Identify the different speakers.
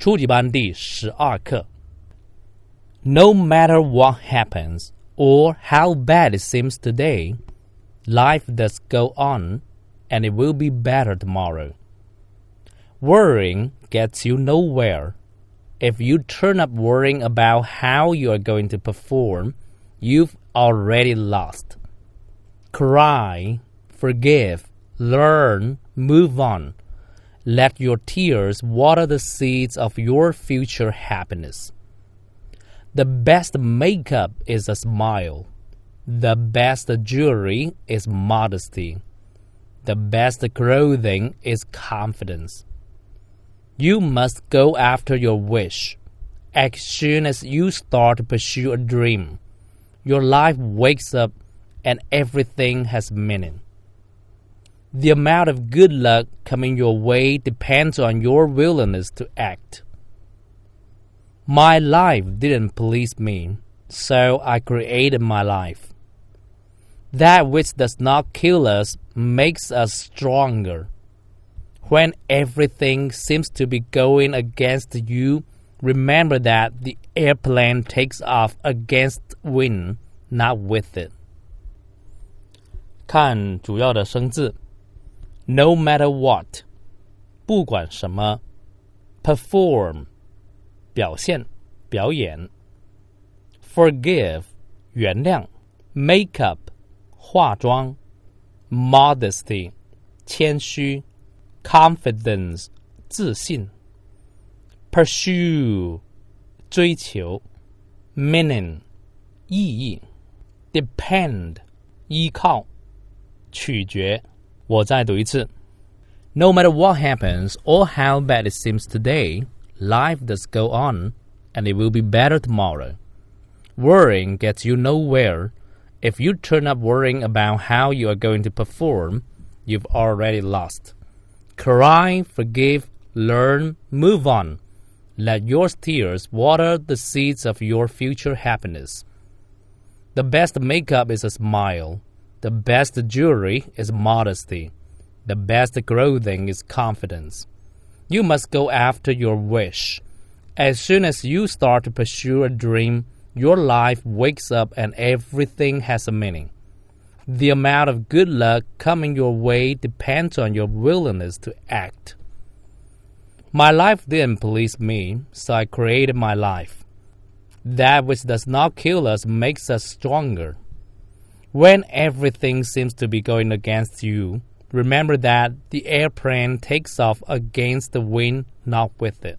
Speaker 1: 初级班第十二课。No matter what happens or how bad it seems today, life does go on, and it will be better tomorrow. Worrying gets you nowhere. If you turn up worrying about how you are going to perform, you've already lost. Cry, forgive, learn, move on. Let your tears water the seeds of your future happiness. The best makeup is a smile. The best jewelry is modesty. The best clothing is confidence. You must go after your wish. As soon as you start to pursue a dream, your life wakes up and everything has meaning. The amount of good luck coming your way depends on your willingness to act. My life didn't please me, so I created my life. That which does not kill us makes us stronger. When everything seems to be going against you, remember that the airplane takes off against wind, not with it. 看主要的生字 ，no matter what，不管什么；perform，表现、表演；forgive，原谅；make up，化妆；modesty，谦虚。confidence 自信，pursue 追求，meaning 意义，depend 依靠，取决。 我再读一次。No matter what happens or how bad it seems today, life does go on, and it will be better tomorrow. Worrying gets you nowhere. If you turn up worrying about how you are going to perform, you've already lost. Cry, forgive, learn, move on. Let your tears water the seeds of your future happiness. The best makeup is a smile. The best jewelry is modesty. The best clothing is confidence. You must go after your wish. As soon as you start to pursue a dream, your life wakes up and everything has a meaning. The amount of good luck coming your way depends on your willingness to act. My life didn't please me, so I created my life. That which does not kill us makes us stronger. When everything seems to be going against you, remember that the airplane takes off against the wind, not with it.